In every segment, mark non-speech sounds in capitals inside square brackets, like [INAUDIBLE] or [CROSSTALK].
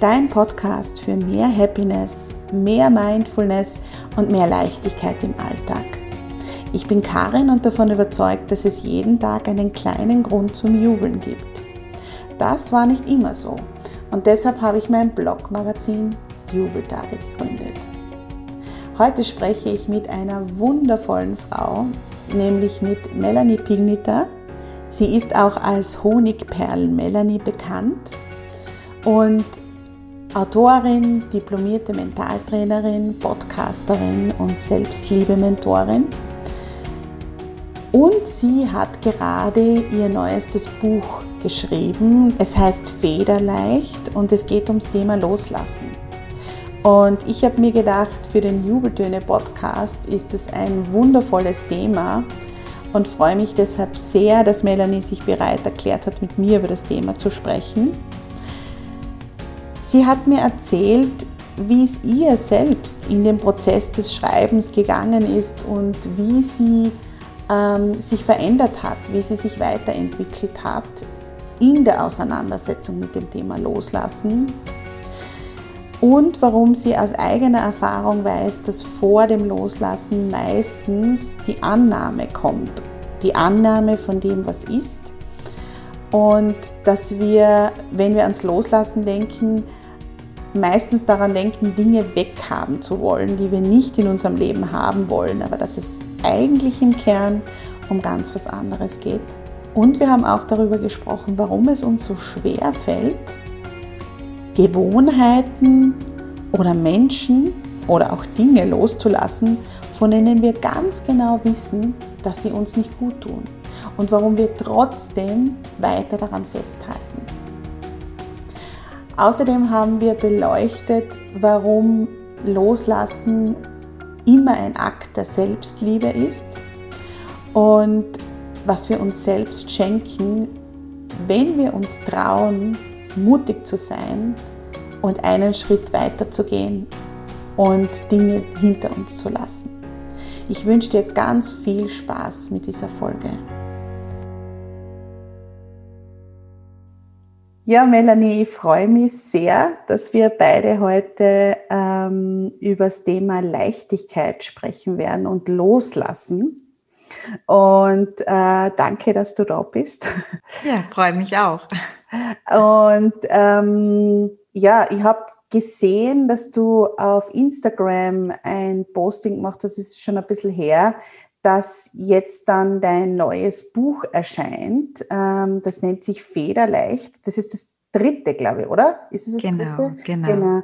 dein Podcast für mehr Happiness, mehr Mindfulness und mehr Leichtigkeit im Alltag. Ich bin Karin und davon überzeugt, dass es jeden Tag einen kleinen Grund zum Jubeln gibt. Das war nicht immer so und deshalb habe ich mein Blogmagazin Jubeltage gegründet. Heute spreche ich mit einer wundervollen Frau, nämlich mit Melanie Pigniter. Sie ist auch als Honigperlen Melanie bekannt und Autorin, diplomierte Mentaltrainerin, Podcasterin und Selbstliebe-Mentorin. Und sie hat gerade ihr neuestes Buch geschrieben. Es heißt Federleicht und es geht ums Thema Loslassen. Und ich habe mir gedacht, für den Jubeltöne-Podcast ist es ein wundervolles Thema und freue mich deshalb sehr, dass Melanie sich bereit erklärt hat, mit mir über das Thema zu sprechen. Sie hat mir erzählt, wie es ihr selbst in dem Prozess des Schreibens gegangen ist und wie sie ähm, sich verändert hat, wie sie sich weiterentwickelt hat in der Auseinandersetzung mit dem Thema Loslassen und warum sie aus eigener Erfahrung weiß, dass vor dem Loslassen meistens die Annahme kommt, die Annahme von dem, was ist und dass wir, wenn wir ans Loslassen denken, meistens daran denken, Dinge weghaben zu wollen, die wir nicht in unserem Leben haben wollen, aber dass es eigentlich im Kern um ganz was anderes geht. Und wir haben auch darüber gesprochen, warum es uns so schwer fällt, Gewohnheiten oder Menschen oder auch Dinge loszulassen, von denen wir ganz genau wissen, dass sie uns nicht gut tun und warum wir trotzdem weiter daran festhalten. Außerdem haben wir beleuchtet, warum Loslassen immer ein Akt der Selbstliebe ist und was wir uns selbst schenken, wenn wir uns trauen, mutig zu sein und einen Schritt weiter zu gehen und Dinge hinter uns zu lassen. Ich wünsche dir ganz viel Spaß mit dieser Folge. Ja, Melanie, ich freue mich sehr, dass wir beide heute ähm, über das Thema Leichtigkeit sprechen werden und loslassen. Und äh, danke, dass du da bist. Ja, freue mich auch. Und ähm, ja, ich habe gesehen, dass du auf Instagram ein Posting gemacht hast, das ist schon ein bisschen her, dass jetzt dann dein neues Buch erscheint. Ähm, das nennt sich Federleicht. Das ist das dritte, glaube ich, oder? Ist es das genau, dritte? Genau. genau.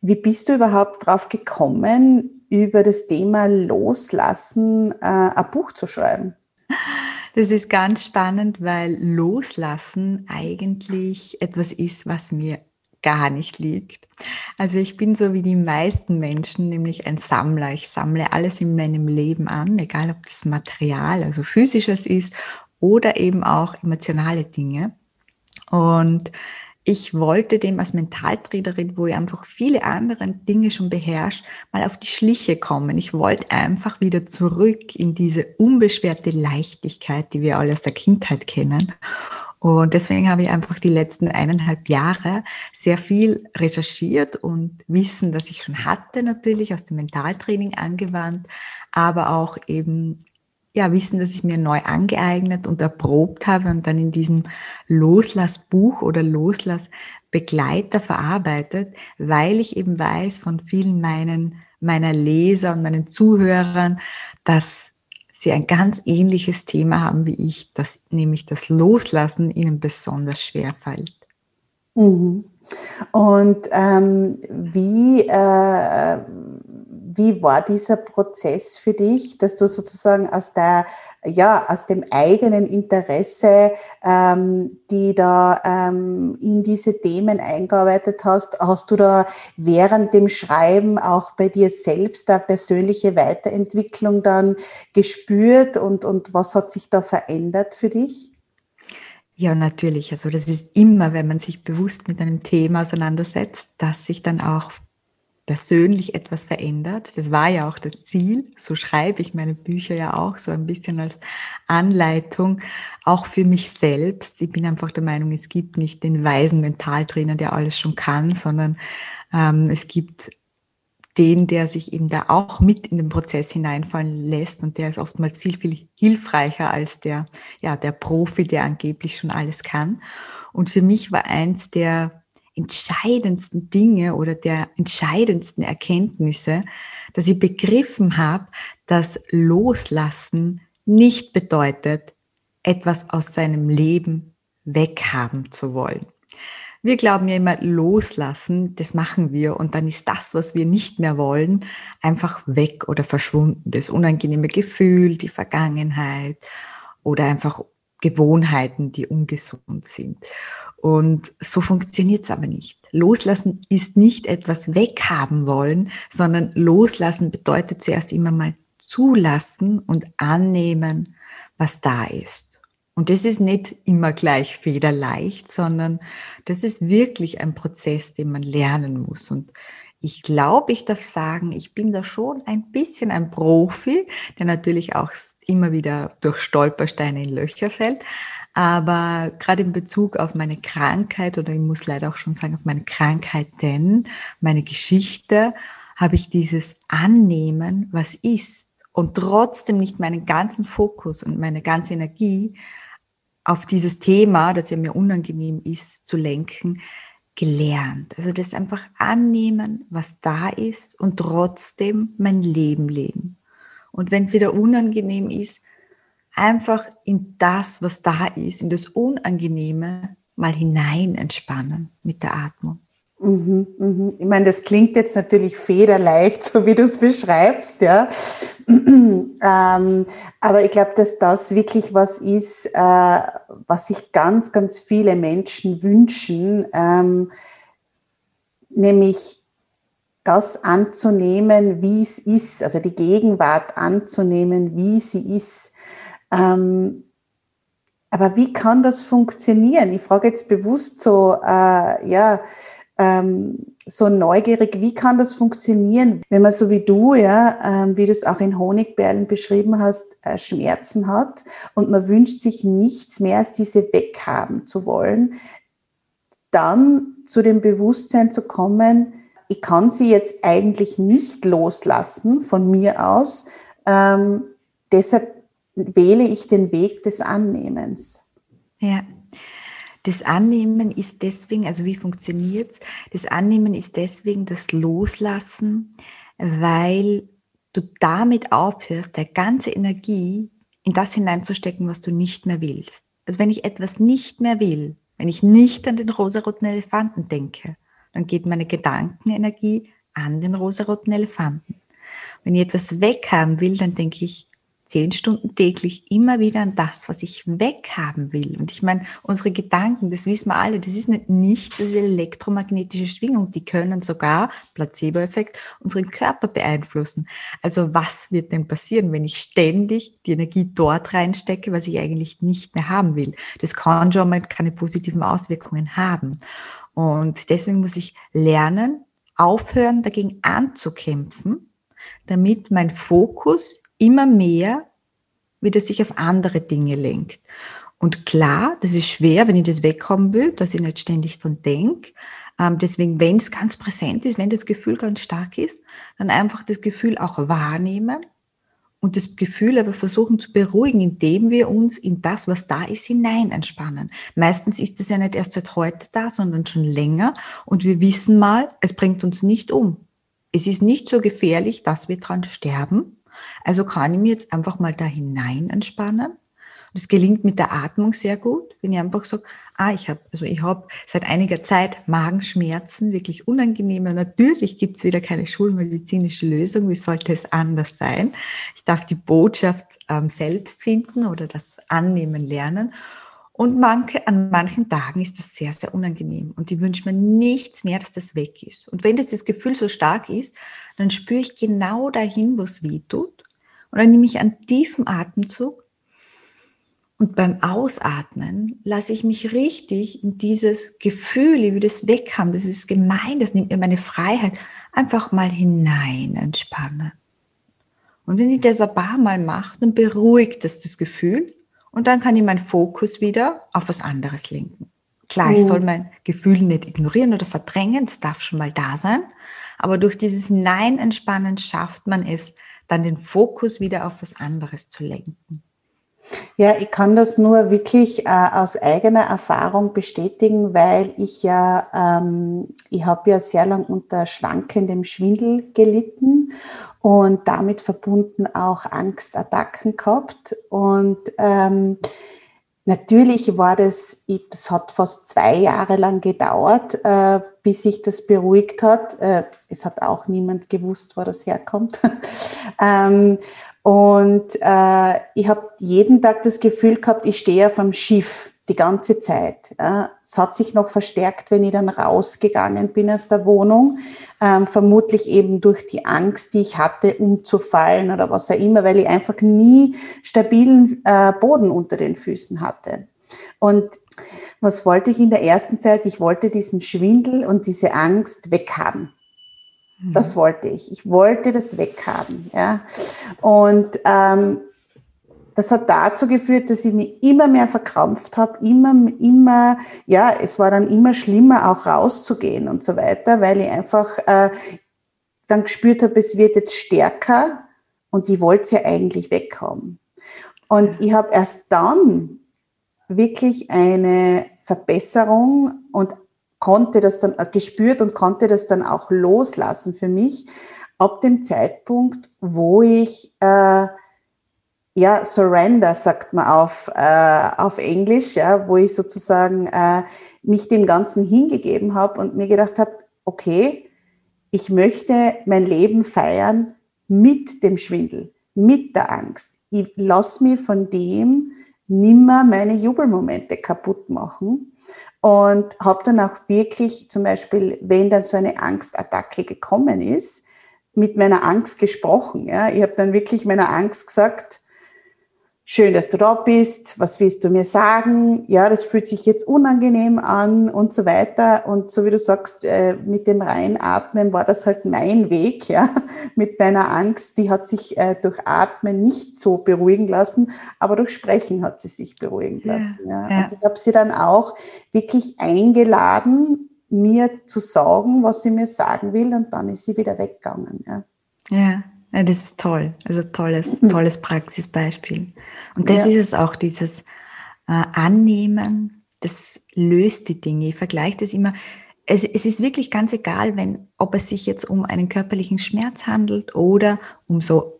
Wie bist du überhaupt drauf gekommen, über das Thema Loslassen äh, ein Buch zu schreiben? Das ist ganz spannend, weil Loslassen eigentlich etwas ist, was mir gar nicht liegt. Also ich bin so wie die meisten Menschen, nämlich ein Sammler. Ich sammle alles in meinem Leben an, egal ob das Material, also physisches ist oder eben auch emotionale Dinge. Und ich wollte dem als Mentaltrainerin, wo ich einfach viele andere Dinge schon beherrscht, mal auf die Schliche kommen. Ich wollte einfach wieder zurück in diese unbeschwerte Leichtigkeit, die wir alle aus der Kindheit kennen. Und deswegen habe ich einfach die letzten eineinhalb Jahre sehr viel recherchiert und Wissen, das ich schon hatte, natürlich aus dem Mentaltraining angewandt, aber auch eben ja, Wissen, das ich mir neu angeeignet und erprobt habe und dann in diesem Loslassbuch oder Loslassbegleiter verarbeitet, weil ich eben weiß von vielen meinen, meiner Leser und meinen Zuhörern, dass sie ein ganz ähnliches Thema haben wie ich, dass nämlich das Loslassen ihnen besonders schwer fällt. Mhm. Und ähm, wie äh, wie war dieser Prozess für dich, dass du sozusagen aus der ja aus dem eigenen Interesse, ähm, die da ähm, in diese Themen eingearbeitet hast, hast du da während dem Schreiben auch bei dir selbst eine persönliche Weiterentwicklung dann gespürt und und was hat sich da verändert für dich? Ja, natürlich. Also das ist immer, wenn man sich bewusst mit einem Thema auseinandersetzt, dass sich dann auch persönlich etwas verändert. Das war ja auch das Ziel. So schreibe ich meine Bücher ja auch so ein bisschen als Anleitung, auch für mich selbst. Ich bin einfach der Meinung, es gibt nicht den weisen Mentaltrainer, der alles schon kann, sondern ähm, es gibt den, der sich eben da auch mit in den Prozess hineinfallen lässt und der ist oftmals viel, viel hilfreicher als der, ja, der Profi, der angeblich schon alles kann. Und für mich war eins der entscheidendsten Dinge oder der entscheidendsten Erkenntnisse, dass ich begriffen habe, dass Loslassen nicht bedeutet, etwas aus seinem Leben weghaben zu wollen. Wir glauben ja immer, loslassen, das machen wir und dann ist das, was wir nicht mehr wollen, einfach weg oder verschwunden. Das unangenehme Gefühl, die Vergangenheit oder einfach Gewohnheiten, die ungesund sind. Und so funktioniert es aber nicht. Loslassen ist nicht etwas weghaben wollen, sondern loslassen bedeutet zuerst immer mal zulassen und annehmen, was da ist. Und das ist nicht immer gleich federleicht, sondern das ist wirklich ein Prozess, den man lernen muss. Und ich glaube, ich darf sagen, ich bin da schon ein bisschen ein Profi, der natürlich auch immer wieder durch Stolpersteine in Löcher fällt. Aber gerade in Bezug auf meine Krankheit oder ich muss leider auch schon sagen, auf meine Krankheit, denn meine Geschichte, habe ich dieses Annehmen, was ist und trotzdem nicht meinen ganzen Fokus und meine ganze Energie auf dieses Thema, das ja mir unangenehm ist, zu lenken, gelernt. Also das einfach annehmen, was da ist und trotzdem mein Leben leben. Und wenn es wieder unangenehm ist, einfach in das, was da ist, in das Unangenehme mal hinein entspannen mit der Atmung. Mhm, mhm. Ich meine, das klingt jetzt natürlich federleicht, [LAUGHS] so wie du es beschreibst, ja. [CLEARS THROAT] ähm, aber ich glaube, dass das wirklich was ist, äh, was sich ganz, ganz viele Menschen wünschen, ähm, nämlich das anzunehmen, wie es ist, also die Gegenwart anzunehmen, wie sie ist. Ähm, aber wie kann das funktionieren? Ich frage jetzt bewusst so, äh, ja, ähm, so neugierig, wie kann das funktionieren, wenn man so wie du, ja, ähm, wie du es auch in Honigperlen beschrieben hast, äh, Schmerzen hat und man wünscht sich nichts mehr als diese weghaben zu wollen, dann zu dem Bewusstsein zu kommen, ich kann sie jetzt eigentlich nicht loslassen von mir aus, ähm, deshalb wähle ich den Weg des Annehmens. Ja. Das Annehmen ist deswegen, also wie funktioniert es? Das Annehmen ist deswegen das Loslassen, weil du damit aufhörst, der ganze Energie in das hineinzustecken, was du nicht mehr willst. Also wenn ich etwas nicht mehr will, wenn ich nicht an den rosaroten Elefanten denke, dann geht meine Gedankenenergie an den rosaroten Elefanten. Wenn ich etwas weghaben will, dann denke ich, zehn Stunden täglich immer wieder an das, was ich weghaben will. Und ich meine, unsere Gedanken, das wissen wir alle, das ist nicht nichts, das elektromagnetische Schwingung. Die können sogar, Placebo-Effekt, unseren Körper beeinflussen. Also was wird denn passieren, wenn ich ständig die Energie dort reinstecke, was ich eigentlich nicht mehr haben will? Das kann schon mal keine positiven Auswirkungen haben. Und deswegen muss ich lernen, aufhören, dagegen anzukämpfen, damit mein Fokus immer mehr wieder sich auf andere Dinge lenkt. Und klar, das ist schwer, wenn ich das wegkommen will, dass ich nicht ständig dran denke. Ähm, deswegen, wenn es ganz präsent ist, wenn das Gefühl ganz stark ist, dann einfach das Gefühl auch wahrnehmen und das Gefühl aber versuchen zu beruhigen, indem wir uns in das, was da ist, hinein entspannen. Meistens ist es ja nicht erst seit heute da, sondern schon länger und wir wissen mal, es bringt uns nicht um. Es ist nicht so gefährlich, dass wir dran sterben. Also kann ich mir jetzt einfach mal da hinein entspannen das gelingt mit der Atmung sehr gut, wenn ich einfach sage, ah, ich habe, also ich habe seit einiger Zeit Magenschmerzen, wirklich unangenehme. Natürlich gibt es wieder keine schulmedizinische Lösung. Wie sollte es anders sein? Ich darf die Botschaft ähm, selbst finden oder das annehmen lernen. Und manche, an manchen Tagen ist das sehr, sehr unangenehm. Und ich wünsche mir nichts mehr, dass das weg ist. Und wenn das, das Gefühl so stark ist, dann spüre ich genau dahin, wo es weh tut. Und dann nehme ich einen tiefen Atemzug und beim Ausatmen lasse ich mich richtig in dieses Gefühl, wie das weg haben, das ist gemein, das nimmt mir meine Freiheit, einfach mal hinein entspannen. Und wenn ich das ein paar Mal mache, dann beruhigt das das Gefühl und dann kann ich meinen Fokus wieder auf was anderes lenken. Klar, ich mhm. soll mein Gefühl nicht ignorieren oder verdrängen, das darf schon mal da sein, aber durch dieses Nein-Entspannen schafft man es, dann den Fokus wieder auf was anderes zu lenken. Ja, ich kann das nur wirklich äh, aus eigener Erfahrung bestätigen, weil ich ja, ähm, ich habe ja sehr lang unter schwankendem Schwindel gelitten und damit verbunden auch Angstattacken gehabt. Und ähm, natürlich war das, das hat fast zwei Jahre lang gedauert, äh, bis sich das beruhigt hat. Äh, es hat auch niemand gewusst, wo das herkommt. [LAUGHS] ähm, und äh, ich habe jeden Tag das Gefühl gehabt, ich stehe auf dem Schiff die ganze Zeit. Es hat sich noch verstärkt, wenn ich dann rausgegangen bin aus der Wohnung, ähm, vermutlich eben durch die Angst, die ich hatte, umzufallen oder was auch immer, weil ich einfach nie stabilen äh, Boden unter den Füßen hatte. Und was wollte ich in der ersten Zeit? Ich wollte diesen Schwindel und diese Angst weghaben. Das mhm. wollte ich. Ich wollte das weghaben. Ja. Und ähm, das hat dazu geführt, dass ich mich immer mehr verkrampft habe, immer, immer, ja, es war dann immer schlimmer, auch rauszugehen und so weiter, weil ich einfach äh, dann gespürt habe, es wird jetzt stärker und ich wollte es ja eigentlich weghaben. Und ich habe erst dann wirklich eine Verbesserung und konnte das dann gespürt und konnte das dann auch loslassen für mich ab dem Zeitpunkt, wo ich äh, ja Surrender sagt man auf äh, auf Englisch, ja, wo ich sozusagen äh, mich dem Ganzen hingegeben habe und mir gedacht habe, okay, ich möchte mein Leben feiern mit dem Schwindel, mit der Angst. Ich lasse mich von dem nimmer meine Jubelmomente kaputt machen und habe dann auch wirklich zum Beispiel, wenn dann so eine Angstattacke gekommen ist, mit meiner Angst gesprochen. Ja. Ich habe dann wirklich meiner Angst gesagt, schön, dass du da bist, was willst du mir sagen? Ja, das fühlt sich jetzt unangenehm an und so weiter. Und so wie du sagst, äh, mit dem Reinatmen war das halt mein Weg, [LAUGHS] ja, mit meiner Angst. Die hat sich äh, durch Atmen nicht so beruhigen lassen, aber durch Sprechen hat sie sich beruhigen lassen. Ja. ja. Und ich habe sie dann auch wirklich eingeladen, mir zu sagen, was sie mir sagen will, und dann ist sie wieder weggegangen. Ja. Ja, ja, das ist toll. Also tolles, mhm. tolles Praxisbeispiel. Und das ja. ist es auch, dieses äh, Annehmen, das löst die Dinge. Ich vergleiche das immer. Es, es ist wirklich ganz egal, wenn, ob es sich jetzt um einen körperlichen Schmerz handelt oder um so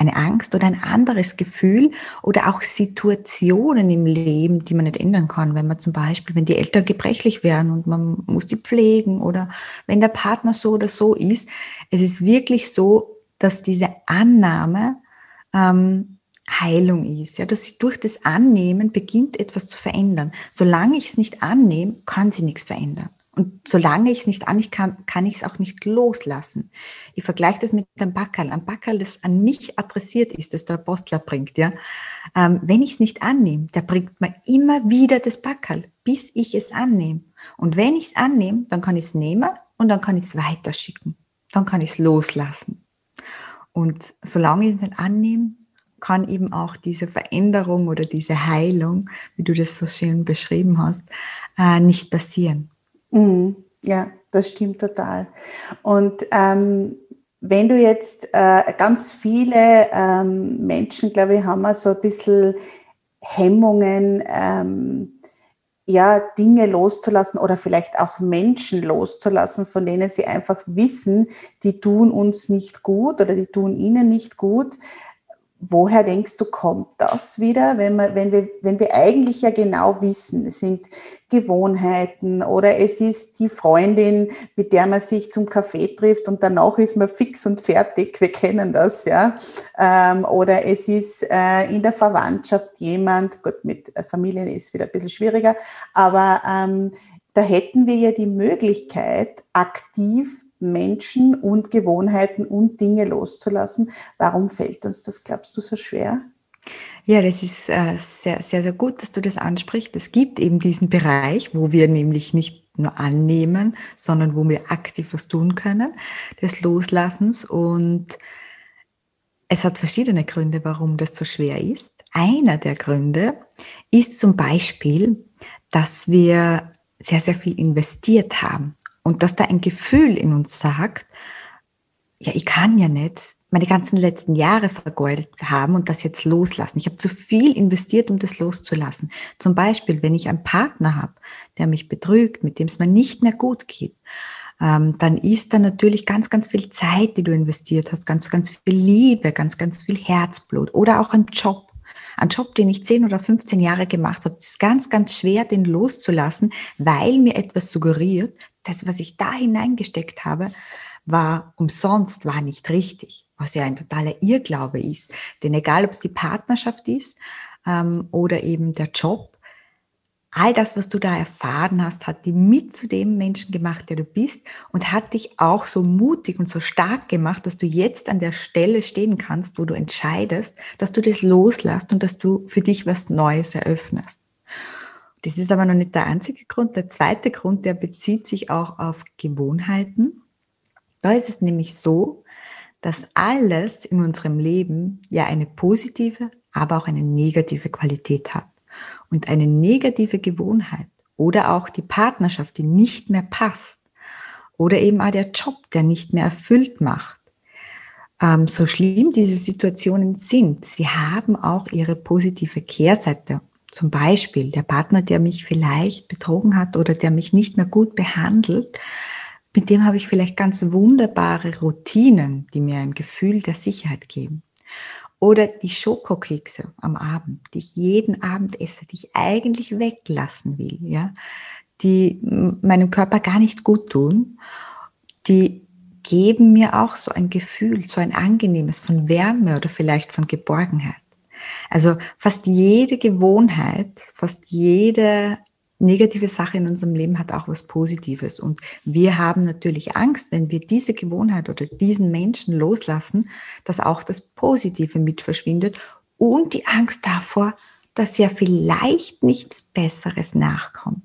eine Angst oder ein anderes Gefühl oder auch Situationen im Leben, die man nicht ändern kann. Wenn man zum Beispiel, wenn die Eltern gebrechlich werden und man muss die pflegen oder wenn der Partner so oder so ist. Es ist wirklich so, dass diese Annahme ähm, Heilung ist, ja, dass durch das Annehmen beginnt etwas zu verändern. Solange ich es nicht annehme, kann sie nichts verändern. Und solange ich es nicht annehme, kann, kann ich es auch nicht loslassen. Ich vergleiche das mit einem Backerl. Ein Backerl, das an mich adressiert ist, das der Apostler bringt, ja. Ähm, wenn ich es nicht annehme, der bringt mir immer wieder das Backerl, bis ich es annehme. Und wenn ich es annehme, dann kann ich es nehmen und dann kann ich es weiterschicken. Dann kann ich es loslassen. Und solange ich es nicht annehme, kann eben auch diese Veränderung oder diese Heilung, wie du das so schön beschrieben hast, äh, nicht passieren. Mhm. Ja, das stimmt total. Und ähm, wenn du jetzt äh, ganz viele ähm, Menschen, glaube ich, haben wir so ein bisschen Hemmungen, ähm, ja, Dinge loszulassen oder vielleicht auch Menschen loszulassen, von denen sie einfach wissen, die tun uns nicht gut oder die tun ihnen nicht gut. Woher denkst du, kommt das wieder, wenn, wir, wenn, wir, wenn wir eigentlich ja genau wissen, es sind Gewohnheiten oder es ist die Freundin, mit der man sich zum Kaffee trifft und danach ist man fix und fertig, wir kennen das, ja. Ähm, oder es ist äh, in der Verwandtschaft jemand, gut, mit Familien ist wieder ein bisschen schwieriger, aber ähm, da hätten wir ja die Möglichkeit, aktiv Menschen und Gewohnheiten und Dinge loszulassen. Warum fällt uns das, glaubst du, so schwer? Ja, das ist äh, sehr, sehr, sehr gut, dass du das ansprichst. Es gibt eben diesen Bereich, wo wir nämlich nicht nur annehmen, sondern wo wir aktiv was tun können, des Loslassens. Und es hat verschiedene Gründe, warum das so schwer ist. Einer der Gründe ist zum Beispiel, dass wir sehr, sehr viel investiert haben und dass da ein Gefühl in uns sagt, ja, ich kann ja nicht meine ganzen letzten Jahre vergeudet haben und das jetzt loslassen. Ich habe zu viel investiert, um das loszulassen. Zum Beispiel, wenn ich einen Partner habe, der mich betrügt, mit dem es mir nicht mehr gut geht, ähm, dann ist da natürlich ganz, ganz viel Zeit, die du investiert hast, ganz, ganz viel Liebe, ganz, ganz viel Herzblut oder auch ein Job. Ein Job, den ich 10 oder 15 Jahre gemacht habe, ist ganz, ganz schwer, den loszulassen, weil mir etwas suggeriert, das, was ich da hineingesteckt habe, war umsonst, war nicht richtig, was ja ein totaler Irrglaube ist. Denn egal, ob es die Partnerschaft ist ähm, oder eben der Job, all das, was du da erfahren hast, hat dich mit zu dem Menschen gemacht, der du bist und hat dich auch so mutig und so stark gemacht, dass du jetzt an der Stelle stehen kannst, wo du entscheidest, dass du das loslässt und dass du für dich was Neues eröffnest. Das ist aber noch nicht der einzige Grund. Der zweite Grund, der bezieht sich auch auf Gewohnheiten. Da ist es nämlich so, dass alles in unserem Leben ja eine positive, aber auch eine negative Qualität hat. Und eine negative Gewohnheit oder auch die Partnerschaft, die nicht mehr passt, oder eben auch der Job, der nicht mehr erfüllt macht, ähm, so schlimm diese Situationen sind, sie haben auch ihre positive Kehrseite. Zum Beispiel der Partner, der mich vielleicht betrogen hat oder der mich nicht mehr gut behandelt, mit dem habe ich vielleicht ganz wunderbare Routinen, die mir ein Gefühl der Sicherheit geben. Oder die Schokokekse am Abend, die ich jeden Abend esse, die ich eigentlich weglassen will, ja, die meinem Körper gar nicht gut tun, die geben mir auch so ein Gefühl, so ein angenehmes von Wärme oder vielleicht von Geborgenheit. Also fast jede Gewohnheit, fast jede negative Sache in unserem Leben hat auch was Positives. Und wir haben natürlich Angst, wenn wir diese Gewohnheit oder diesen Menschen loslassen, dass auch das Positive mit verschwindet und die Angst davor, dass ja vielleicht nichts Besseres nachkommt.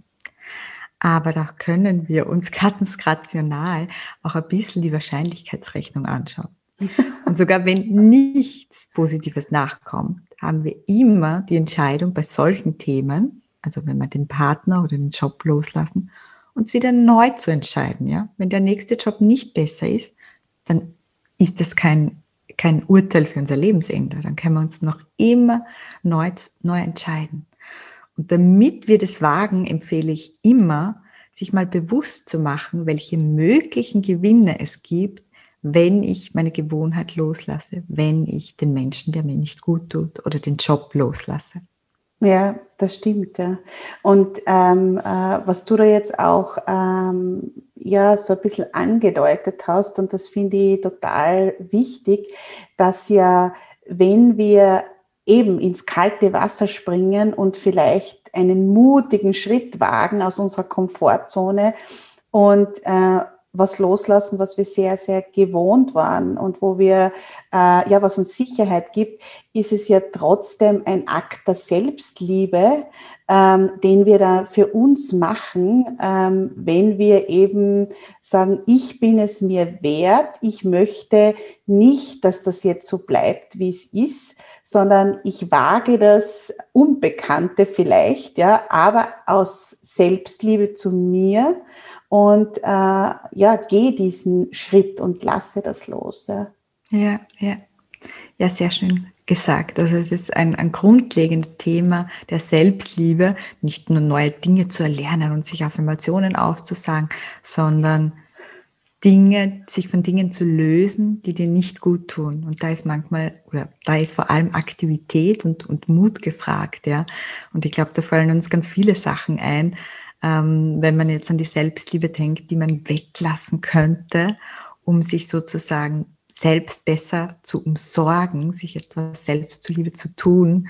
Aber da können wir uns [LAUGHS] ganz rational auch ein bisschen die Wahrscheinlichkeitsrechnung anschauen. [LAUGHS] Und sogar wenn nichts Positives nachkommt, haben wir immer die Entscheidung bei solchen Themen, also wenn wir den Partner oder den Job loslassen, uns wieder neu zu entscheiden. Ja? Wenn der nächste Job nicht besser ist, dann ist das kein, kein Urteil für unser Lebensende. Dann können wir uns noch immer neu, neu entscheiden. Und damit wir das wagen, empfehle ich immer, sich mal bewusst zu machen, welche möglichen Gewinne es gibt, wenn ich meine Gewohnheit loslasse, wenn ich den Menschen, der mir nicht gut tut, oder den Job loslasse. Ja, das stimmt, ja. Und ähm, äh, was du da jetzt auch ähm, ja so ein bisschen angedeutet hast, und das finde ich total wichtig, dass ja, wenn wir eben ins kalte Wasser springen und vielleicht einen mutigen Schritt wagen aus unserer Komfortzone und äh, was loslassen, was wir sehr, sehr gewohnt waren und wo wir, äh, ja, was uns Sicherheit gibt, ist es ja trotzdem ein Akt der Selbstliebe, ähm, den wir da für uns machen, ähm, wenn wir eben sagen, ich bin es mir wert, ich möchte nicht, dass das jetzt so bleibt, wie es ist, sondern ich wage das Unbekannte vielleicht, ja, aber aus Selbstliebe zu mir und äh, ja, gehe diesen Schritt und lasse das los. Ja, ja, ja, ja sehr schön gesagt. Also es ist ein, ein grundlegendes Thema der Selbstliebe, nicht nur neue Dinge zu erlernen und sich auf Emotionen aufzusagen, sondern Dinge, sich von Dingen zu lösen, die dir nicht gut tun. Und da ist manchmal, oder da ist vor allem Aktivität und, und Mut gefragt, ja. Und ich glaube, da fallen uns ganz viele Sachen ein, ähm, wenn man jetzt an die Selbstliebe denkt, die man weglassen könnte, um sich sozusagen selbst besser zu umsorgen, sich etwas selbst zuliebe zu tun.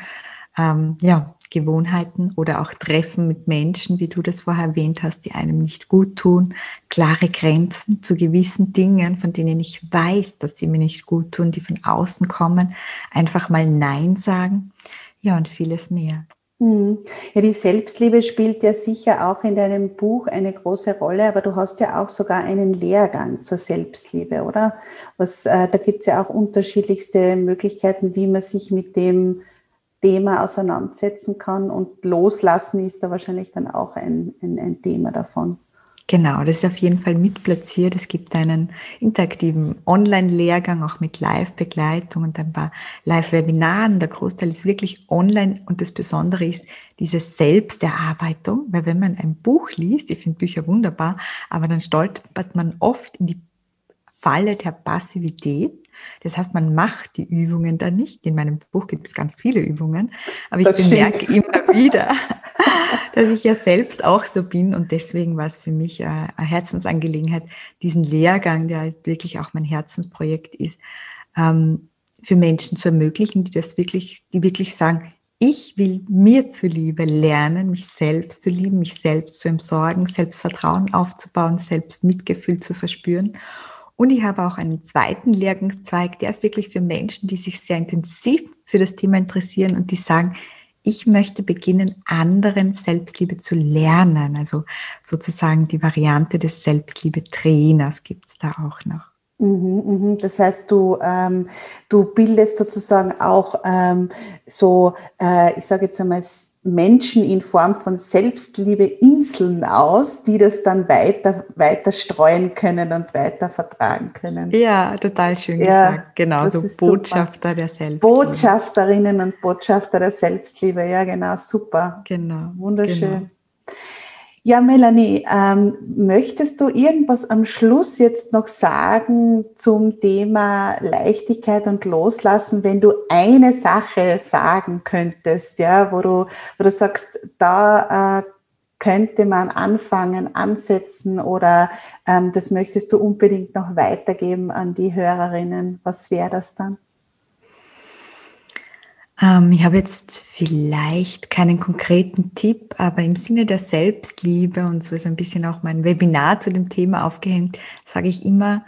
Ähm, ja, Gewohnheiten oder auch Treffen mit Menschen, wie du das vorher erwähnt hast, die einem nicht gut tun, klare Grenzen zu gewissen Dingen, von denen ich weiß, dass sie mir nicht gut tun, die von außen kommen, einfach mal Nein sagen, ja und vieles mehr. Hm. Ja, die Selbstliebe spielt ja sicher auch in deinem Buch eine große Rolle, aber du hast ja auch sogar einen Lehrgang zur Selbstliebe, oder? Was, äh, da gibt es ja auch unterschiedlichste Möglichkeiten, wie man sich mit dem Thema auseinandersetzen kann und loslassen ist da wahrscheinlich dann auch ein, ein, ein Thema davon. Genau, das ist auf jeden Fall mitplatziert. Es gibt einen interaktiven Online-Lehrgang, auch mit Live-Begleitung und ein paar Live-Webinaren. Der Großteil ist wirklich online und das Besondere ist diese Selbsterarbeitung, weil wenn man ein Buch liest, ich finde Bücher wunderbar, aber dann stolpert man oft in die Falle der Passivität das heißt, man macht die Übungen dann nicht. In meinem Buch gibt es ganz viele Übungen, aber ich das bemerke stimmt. immer wieder, [LAUGHS] dass ich ja selbst auch so bin und deswegen war es für mich äh, eine Herzensangelegenheit, diesen Lehrgang, der halt wirklich auch mein Herzensprojekt ist, ähm, für Menschen zu ermöglichen, die das wirklich, die wirklich sagen, ich will mir zuliebe lernen, mich selbst zu lieben, mich selbst zu entsorgen, Selbstvertrauen aufzubauen, Selbstmitgefühl zu verspüren und ich habe auch einen zweiten Lehrgangszweig, der ist wirklich für Menschen, die sich sehr intensiv für das Thema interessieren und die sagen, ich möchte beginnen, anderen Selbstliebe zu lernen. Also sozusagen die Variante des Selbstliebe-Trainers gibt es da auch noch. Mhm, mhm. Das heißt, du, ähm, du bildest sozusagen auch ähm, so, äh, ich sage jetzt einmal, Menschen in Form von Selbstliebe-Inseln aus, die das dann weiter, weiter streuen können und weiter vertragen können. Ja, total schön ja, gesagt. Genau, so Botschafter super. der Selbstliebe. Botschafterinnen und Botschafter der Selbstliebe, ja, genau, super. Genau. Wunderschön. Genau. Ja, Melanie, ähm, möchtest du irgendwas am Schluss jetzt noch sagen zum Thema Leichtigkeit und Loslassen, wenn du eine Sache sagen könntest, ja, wo du, wo du sagst, da äh, könnte man anfangen, ansetzen oder ähm, das möchtest du unbedingt noch weitergeben an die Hörerinnen? Was wäre das dann? Ähm, ich habe jetzt vielleicht keinen konkreten Tipp, aber im Sinne der Selbstliebe und so ist ein bisschen auch mein Webinar zu dem Thema aufgehängt, sage ich immer,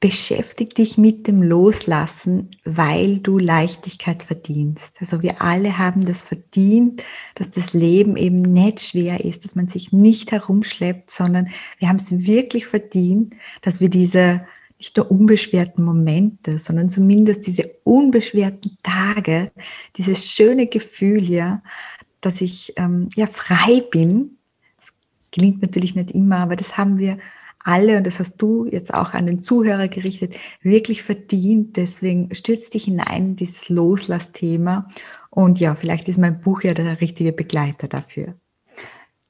beschäftige dich mit dem Loslassen, weil du Leichtigkeit verdienst. Also wir alle haben das verdient, dass das Leben eben nicht schwer ist, dass man sich nicht herumschleppt, sondern wir haben es wirklich verdient, dass wir diese nicht nur unbeschwerten Momente, sondern zumindest diese unbeschwerten Tage, dieses schöne Gefühl, ja, dass ich ähm, ja frei bin. Das gelingt natürlich nicht immer, aber das haben wir alle, und das hast du jetzt auch an den Zuhörer gerichtet, wirklich verdient. Deswegen stürz dich hinein in dieses Loslassthema. Und ja, vielleicht ist mein Buch ja der richtige Begleiter dafür.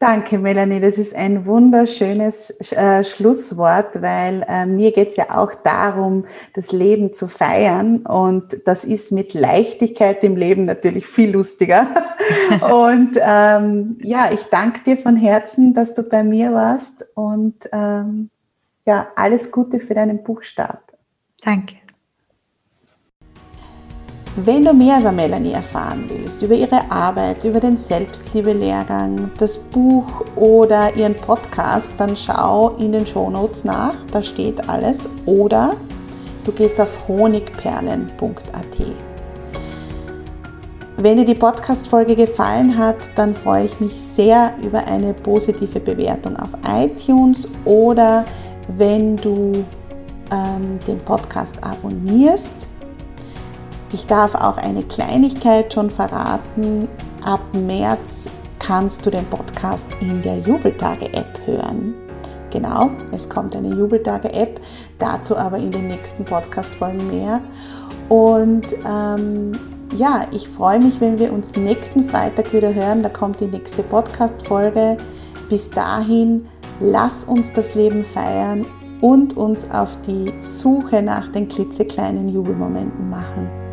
Danke, Melanie. Das ist ein wunderschönes äh, Schlusswort, weil äh, mir geht es ja auch darum, das Leben zu feiern. Und das ist mit Leichtigkeit im Leben natürlich viel lustiger. [LAUGHS] und ähm, ja, ich danke dir von Herzen, dass du bei mir warst. Und ähm, ja, alles Gute für deinen Buchstart. Danke. Wenn du mehr über Melanie erfahren willst, über ihre Arbeit, über den Selbstliebe-Lehrgang, das Buch oder ihren Podcast, dann schau in den Shownotes nach, da steht alles. Oder du gehst auf honigperlen.at. Wenn dir die Podcast-Folge gefallen hat, dann freue ich mich sehr über eine positive Bewertung auf iTunes oder wenn du ähm, den Podcast abonnierst. Ich darf auch eine Kleinigkeit schon verraten. Ab März kannst du den Podcast in der Jubeltage-App hören. Genau, es kommt eine Jubeltage-App, dazu aber in den nächsten Podcast-Folgen mehr. Und ähm, ja, ich freue mich, wenn wir uns nächsten Freitag wieder hören. Da kommt die nächste Podcast-Folge. Bis dahin, lass uns das Leben feiern und uns auf die Suche nach den klitzekleinen Jubelmomenten machen.